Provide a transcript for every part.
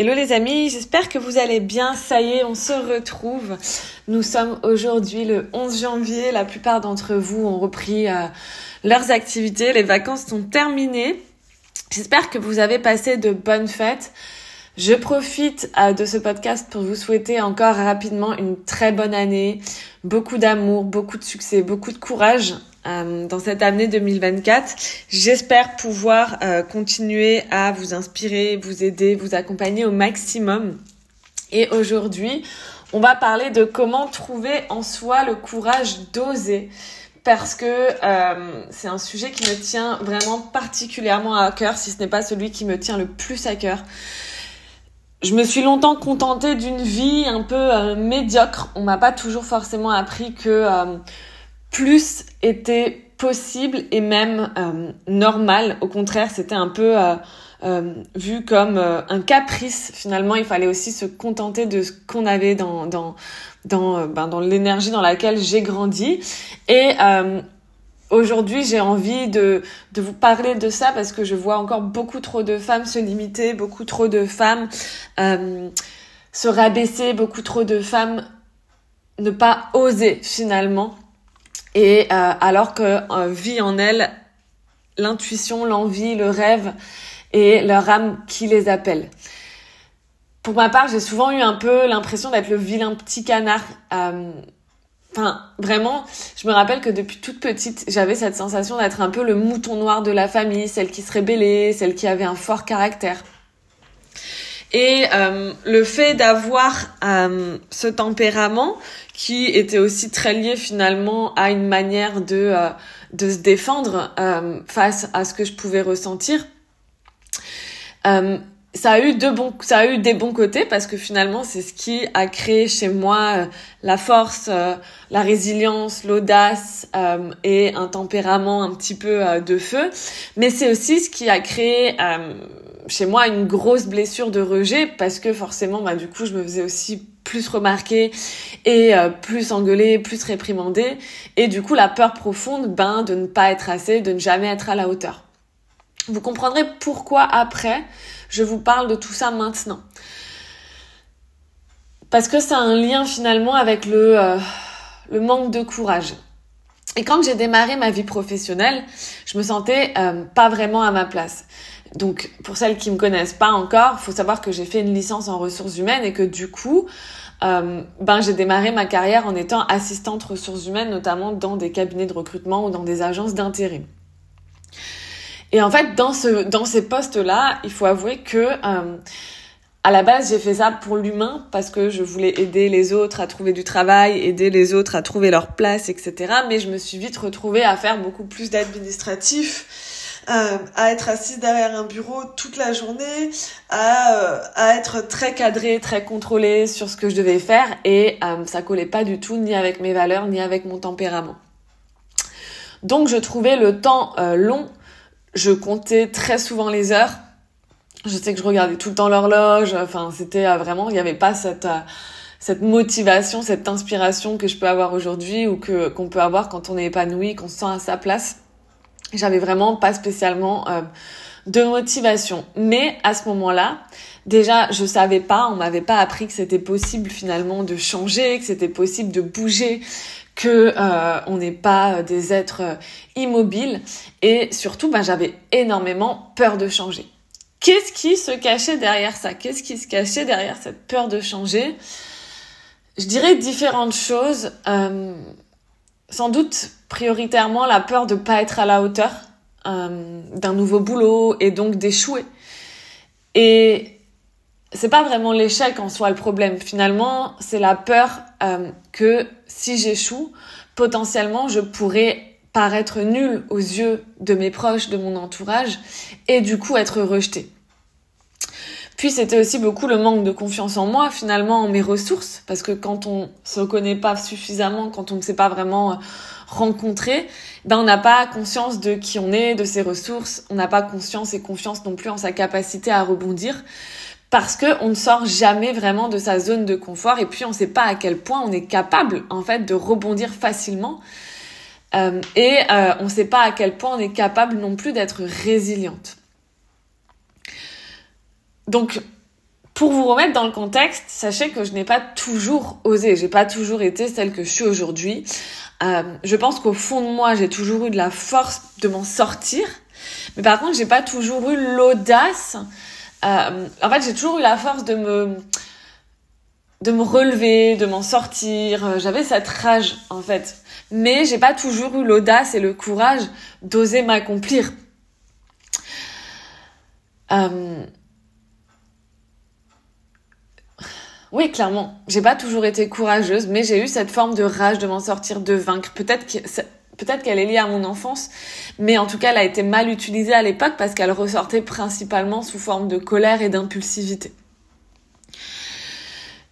Hello les amis, j'espère que vous allez bien. Ça y est, on se retrouve. Nous sommes aujourd'hui le 11 janvier. La plupart d'entre vous ont repris euh, leurs activités. Les vacances sont terminées. J'espère que vous avez passé de bonnes fêtes. Je profite euh, de ce podcast pour vous souhaiter encore rapidement une très bonne année, beaucoup d'amour, beaucoup de succès, beaucoup de courage euh, dans cette année 2024. J'espère pouvoir euh, continuer à vous inspirer, vous aider, vous accompagner au maximum. Et aujourd'hui, on va parler de comment trouver en soi le courage d'oser parce que euh, c'est un sujet qui me tient vraiment particulièrement à cœur, si ce n'est pas celui qui me tient le plus à cœur. Je me suis longtemps contentée d'une vie un peu médiocre. On m'a pas toujours forcément appris que plus était possible et même euh, normal. Au contraire, c'était un peu euh, euh, vu comme un caprice. Finalement, il fallait aussi se contenter de ce qu'on avait dans dans dans ben, dans l'énergie dans laquelle j'ai grandi. Et aujourd'hui, j'ai envie de de vous parler de ça parce que je vois encore beaucoup trop de femmes se limiter, beaucoup trop de femmes se rabaisser, beaucoup trop de femmes ne pas oser finalement et euh, alors que euh, vit en elles l'intuition, l'envie, le rêve et leur âme qui les appelle. Pour ma part, j'ai souvent eu un peu l'impression d'être le vilain petit canard. Euh, enfin, vraiment, je me rappelle que depuis toute petite, j'avais cette sensation d'être un peu le mouton noir de la famille, celle qui se rébellait, celle qui avait un fort caractère. Et euh, le fait d'avoir euh, ce tempérament qui était aussi très lié finalement à une manière de, euh, de se défendre euh, face à ce que je pouvais ressentir. Euh, ça a eu de bons, ça a eu des bons côtés parce que finalement c'est ce qui a créé chez moi la force, la résilience, l'audace et un tempérament un petit peu de feu. Mais c'est aussi ce qui a créé chez moi une grosse blessure de rejet parce que forcément bah du coup je me faisais aussi plus remarquée et euh, plus engueulée, plus réprimandée et du coup la peur profonde ben de ne pas être assez, de ne jamais être à la hauteur. Vous comprendrez pourquoi après je vous parle de tout ça maintenant. Parce que c'est un lien finalement avec le euh, le manque de courage. Et quand j'ai démarré ma vie professionnelle, je me sentais euh, pas vraiment à ma place. Donc, pour celles qui me connaissent pas encore, faut savoir que j'ai fait une licence en ressources humaines et que du coup, euh, ben j'ai démarré ma carrière en étant assistante ressources humaines, notamment dans des cabinets de recrutement ou dans des agences d'intérim. Et en fait, dans ce dans ces postes-là, il faut avouer que euh, à la base, j'ai fait ça pour l'humain parce que je voulais aider les autres à trouver du travail, aider les autres à trouver leur place, etc. Mais je me suis vite retrouvée à faire beaucoup plus d'administratif euh, à être assise derrière un bureau toute la journée, à, euh, à être très cadrée, très contrôlée sur ce que je devais faire et euh, ça collait pas du tout ni avec mes valeurs ni avec mon tempérament. Donc je trouvais le temps euh, long, je comptais très souvent les heures. Je sais que je regardais tout le temps l'horloge, enfin c'était vraiment, il n'y avait pas cette cette motivation, cette inspiration que je peux avoir aujourd'hui ou que qu'on peut avoir quand on est épanoui, qu'on se sent à sa place j'avais vraiment pas spécialement euh, de motivation. Mais à ce moment-là, déjà, je savais pas, on m'avait pas appris que c'était possible finalement de changer, que c'était possible de bouger, que euh, on n'est pas des êtres euh, immobiles. Et surtout, ben, j'avais énormément peur de changer. Qu'est-ce qui se cachait derrière ça? Qu'est-ce qui se cachait derrière cette peur de changer? Je dirais différentes choses. Euh, sans doute prioritairement la peur de pas être à la hauteur euh, d'un nouveau boulot et donc d'échouer. Et c'est pas vraiment l'échec en soi le problème. Finalement, c'est la peur euh, que si j'échoue, potentiellement je pourrais paraître nulle aux yeux de mes proches, de mon entourage, et du coup être rejetée. Puis c'était aussi beaucoup le manque de confiance en moi, finalement, en mes ressources, parce que quand on se connaît pas suffisamment, quand on ne sait pas vraiment euh, rencontrer, ben on n'a pas conscience de qui on est, de ses ressources, on n'a pas conscience et confiance non plus en sa capacité à rebondir, parce que on ne sort jamais vraiment de sa zone de confort, et puis on ne sait pas à quel point on est capable en fait de rebondir facilement. Euh, et euh, on ne sait pas à quel point on est capable non plus d'être résiliente. Donc, Pour vous remettre dans le contexte, sachez que je n'ai pas toujours osé, j'ai pas toujours été celle que je suis aujourd'hui. Euh, je pense qu'au fond de moi, j'ai toujours eu de la force de m'en sortir, mais par contre, j'ai pas toujours eu l'audace. En fait, j'ai toujours eu la force de me de me relever, de m'en sortir. J'avais cette rage en fait, mais j'ai pas toujours eu l'audace et le courage d'oser m'accomplir. Euh... Oui, clairement. J'ai pas toujours été courageuse, mais j'ai eu cette forme de rage de m'en sortir, de vaincre. Peut-être que peut-être qu'elle est liée à mon enfance, mais en tout cas, elle a été mal utilisée à l'époque parce qu'elle ressortait principalement sous forme de colère et d'impulsivité.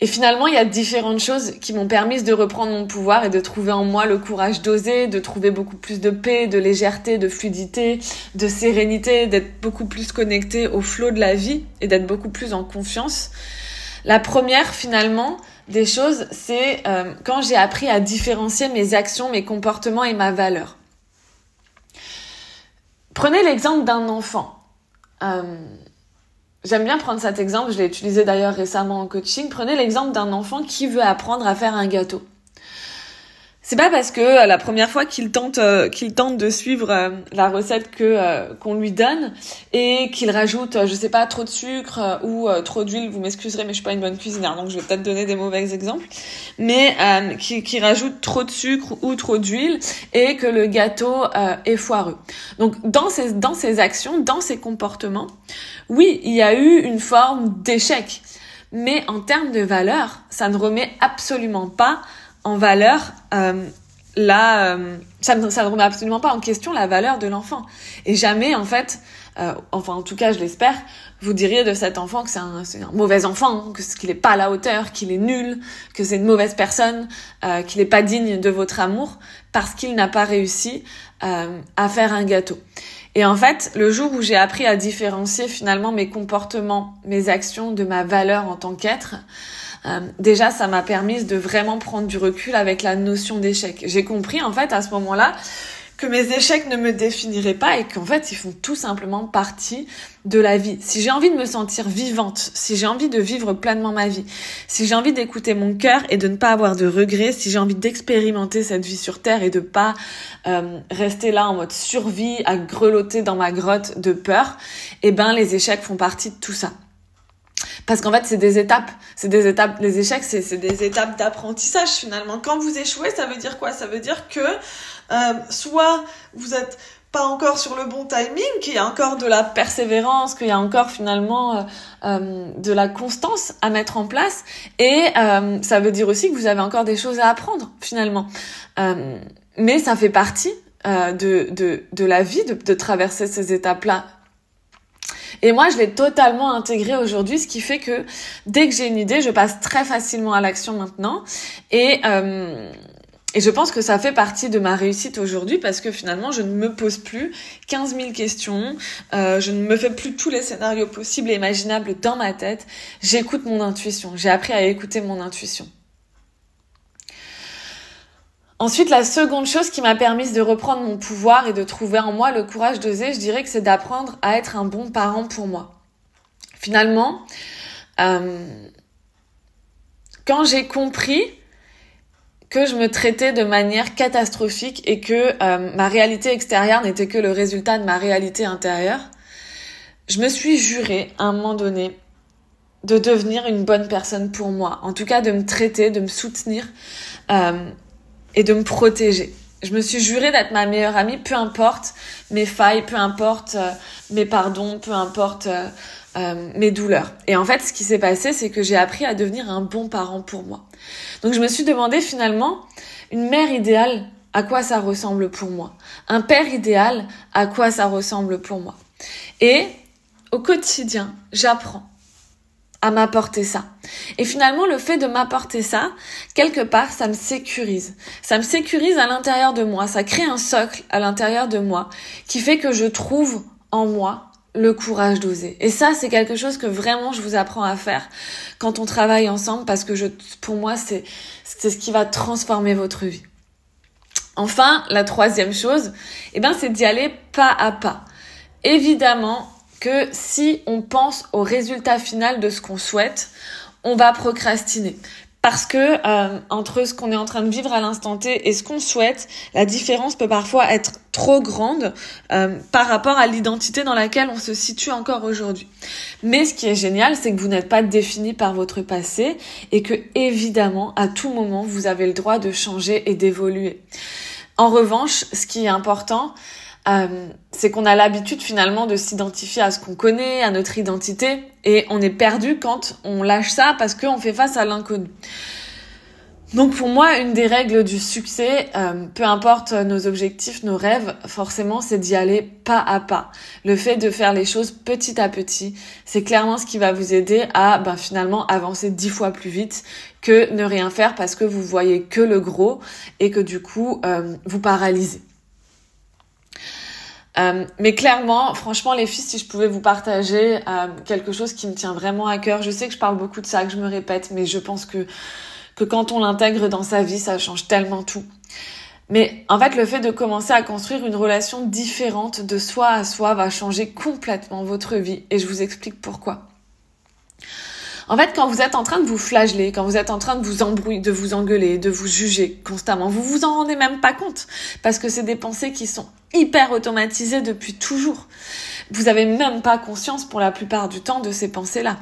Et finalement, il y a différentes choses qui m'ont permis de reprendre mon pouvoir et de trouver en moi le courage d'oser, de trouver beaucoup plus de paix, de légèreté, de fluidité, de sérénité, d'être beaucoup plus connecté au flot de la vie et d'être beaucoup plus en confiance. La première, finalement, des choses, c'est euh, quand j'ai appris à différencier mes actions, mes comportements et ma valeur. Prenez l'exemple d'un enfant. Euh, J'aime bien prendre cet exemple, je l'ai utilisé d'ailleurs récemment en coaching. Prenez l'exemple d'un enfant qui veut apprendre à faire un gâteau. C'est pas parce que euh, la première fois qu'il tente euh, qu'il tente de suivre euh, la recette que qu'on lui donne et qu'il rajoute je sais pas trop de sucre ou trop d'huile, vous m'excuserez mais je suis pas une bonne cuisinière donc je vais peut-être donner des mauvais exemples, mais qui, qui rajoute trop de sucre ou trop d'huile et que le gâteau est foireux. Donc dans ces dans ces actions, dans ces comportements, oui, il y a eu une forme d'échec. Mais en termes de valeur, ça ne remet absolument pas en valeur euh, euh, ça, ne, remet absolument pas en question la valeur de l'enfant. Et jamais, en fait, euh, enfin en tout cas je l'espère, vous diriez de cet enfant que c'est un, mauvais enfant, que qu'il n'est pas à la hauteur, qu'il est nul, que c'est une mauvaise personne, euh, qu'il n'est pas digne de votre amour parce qu'il n'a pas réussi euh, à faire un gâteau. Et en fait, le jour où j'ai appris à différencier finalement mes comportements, mes actions de ma valeur en tant qu'être, euh, déjà, ça m'a permis de vraiment prendre du recul avec la notion d'échec. J'ai compris en fait à ce moment-là que mes échecs ne me définiraient pas et qu'en fait ils font tout simplement partie de la vie. Si j'ai envie de me sentir vivante, si j'ai envie de vivre pleinement ma vie, si j'ai envie d'écouter mon cœur et de ne pas avoir de regrets, si j'ai envie d'expérimenter cette vie sur Terre et de pas euh, rester là en mode survie, à grelotter dans ma grotte de peur, eh ben les échecs font partie de tout ça. Parce qu'en fait, c'est des étapes. C'est des étapes. Les échecs, c'est des étapes d'apprentissage finalement. Quand vous échouez, ça veut dire quoi? Ça veut dire que euh, soit vous êtes pas encore sur le bon timing, qu'il y a encore de la persévérance, qu'il y a encore finalement euh, euh, de la constance à mettre en place. Et euh, ça veut dire aussi que vous avez encore des choses à apprendre finalement. Euh, mais ça fait partie de, de, de la vie de, de traverser ces étapes-là et moi, je l'ai totalement intégré aujourd'hui, ce qui fait que dès que j'ai une idée, je passe très facilement à l'action maintenant. Et, euh, et je pense que ça fait partie de ma réussite aujourd'hui parce que finalement, je ne me pose plus 15 000 questions, euh, je ne me fais plus tous les scénarios possibles et imaginables dans ma tête. J'écoute mon intuition. J'ai appris à écouter mon intuition. Ensuite, la seconde chose qui m'a permis de reprendre mon pouvoir et de trouver en moi le courage d'oser, je dirais que c'est d'apprendre à être un bon parent pour moi. Finalement, euh, quand j'ai compris que je me traitais de manière catastrophique et que euh, ma réalité extérieure n'était que le résultat de ma réalité intérieure, je me suis juré à un moment donné de devenir une bonne personne pour moi. En tout cas, de me traiter, de me soutenir. Euh, et de me protéger. Je me suis juré d'être ma meilleure amie, peu importe mes failles, peu importe euh, mes pardons, peu importe euh, euh, mes douleurs. Et en fait, ce qui s'est passé, c'est que j'ai appris à devenir un bon parent pour moi. Donc je me suis demandé finalement, une mère idéale, à quoi ça ressemble pour moi? Un père idéal, à quoi ça ressemble pour moi? Et au quotidien, j'apprends à m'apporter ça. Et finalement, le fait de m'apporter ça, quelque part, ça me sécurise. Ça me sécurise à l'intérieur de moi. Ça crée un socle à l'intérieur de moi qui fait que je trouve en moi le courage d'oser. Et ça, c'est quelque chose que vraiment je vous apprends à faire quand on travaille ensemble parce que je, pour moi, c'est, c'est ce qui va transformer votre vie. Enfin, la troisième chose, eh ben, c'est d'y aller pas à pas. Évidemment, que si on pense au résultat final de ce qu'on souhaite, on va procrastiner parce que euh, entre ce qu'on est en train de vivre à l'instant T et ce qu'on souhaite, la différence peut parfois être trop grande euh, par rapport à l'identité dans laquelle on se situe encore aujourd'hui. Mais ce qui est génial, c'est que vous n'êtes pas défini par votre passé et que évidemment, à tout moment, vous avez le droit de changer et d'évoluer. En revanche, ce qui est important, euh, c'est qu'on a l'habitude finalement de s'identifier à ce qu'on connaît, à notre identité, et on est perdu quand on lâche ça parce qu'on fait face à l'inconnu. Donc pour moi, une des règles du succès, euh, peu importe nos objectifs, nos rêves, forcément, c'est d'y aller pas à pas. Le fait de faire les choses petit à petit, c'est clairement ce qui va vous aider à ben, finalement avancer dix fois plus vite que ne rien faire parce que vous voyez que le gros et que du coup, euh, vous paralysez. Euh, mais clairement, franchement, les filles, si je pouvais vous partager euh, quelque chose qui me tient vraiment à cœur, je sais que je parle beaucoup de ça, que je me répète, mais je pense que que quand on l'intègre dans sa vie, ça change tellement tout. Mais en fait, le fait de commencer à construire une relation différente de soi à soi va changer complètement votre vie, et je vous explique pourquoi. En fait, quand vous êtes en train de vous flageller, quand vous êtes en train de vous embrouiller, de vous engueuler, de vous juger constamment, vous vous en rendez même pas compte parce que c'est des pensées qui sont hyper automatisées depuis toujours. Vous avez même pas conscience pour la plupart du temps de ces pensées-là.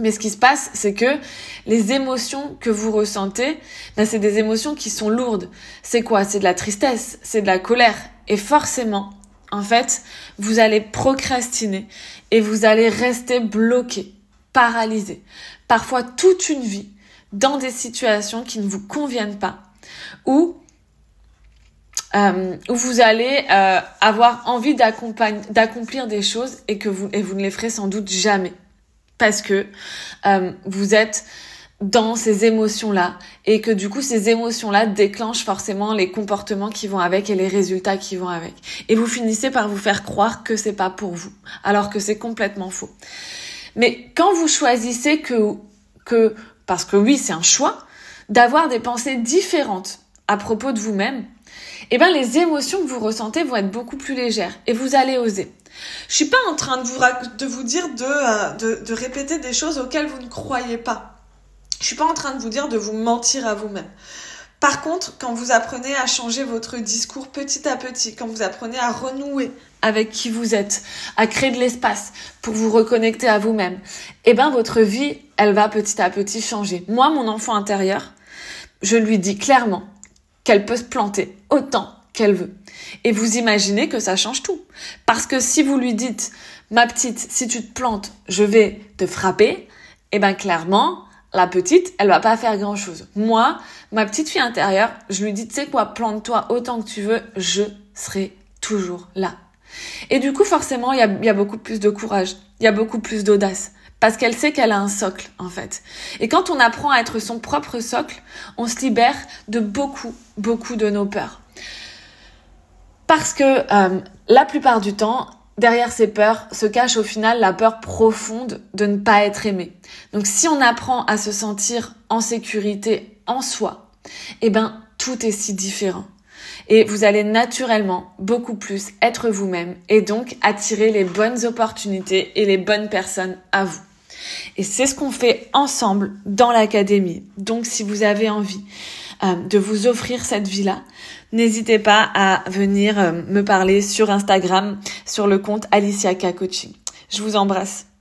Mais ce qui se passe, c'est que les émotions que vous ressentez, ben c'est des émotions qui sont lourdes. C'est quoi? C'est de la tristesse, c'est de la colère. Et forcément, en fait, vous allez procrastiner et vous allez rester bloqué paralysé, parfois toute une vie, dans des situations qui ne vous conviennent pas, ou euh, où vous allez euh, avoir envie d'accomplir des choses et que vous ne les ferez sans doute jamais parce que euh, vous êtes dans ces émotions-là et que du coup ces émotions-là déclenchent forcément les comportements qui vont avec et les résultats qui vont avec. Et vous finissez par vous faire croire que c'est pas pour vous alors que c'est complètement faux. Mais quand vous choisissez que, parce que oui, c'est un choix, d'avoir des pensées différentes à propos de vous-même, eh ben les émotions que vous ressentez vont être beaucoup plus légères et vous allez oser. Je suis pas en train de vous, dire de, euh, de, répéter des choses auxquelles vous ne croyez pas. Je suis pas en train de vous dire de vous mentir à vous-même. Par contre, quand vous apprenez à changer votre discours petit à petit, quand vous apprenez à renouer avec qui vous êtes, à créer de l'espace pour vous reconnecter à vous-même, eh ben votre vie, elle va petit à petit changer. Moi, mon enfant intérieur, je lui dis clairement qu'elle peut se planter autant qu'elle veut. Et vous imaginez que ça change tout. Parce que si vous lui dites, ma petite, si tu te plantes, je vais te frapper, eh ben clairement, la petite, elle va pas faire grand chose. Moi, ma petite fille intérieure, je lui dis, tu sais quoi, plante-toi autant que tu veux, je serai toujours là. Et du coup, forcément, il y a, beaucoup plus de courage, il y a beaucoup plus d'audace, parce qu'elle sait qu'elle a un socle, en fait. Et quand on apprend à être son propre socle, on se libère de beaucoup, beaucoup de nos peurs. Parce que euh, la plupart du temps, derrière ces peurs se cache au final la peur profonde de ne pas être aimé. Donc si on apprend à se sentir en sécurité en soi, eh ben tout est si différent et vous allez naturellement beaucoup plus être vous-même et donc attirer les bonnes opportunités et les bonnes personnes à vous. Et c'est ce qu'on fait ensemble dans l'académie. Donc si vous avez envie euh, de vous offrir cette vie-là, n'hésitez pas à venir euh, me parler sur Instagram, sur le compte Alicia K Coaching. Je vous embrasse.